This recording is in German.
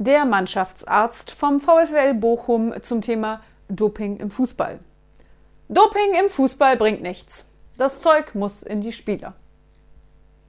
der Mannschaftsarzt vom VfL Bochum zum Thema Doping im Fußball. Doping im Fußball bringt nichts. Das Zeug muss in die Spieler.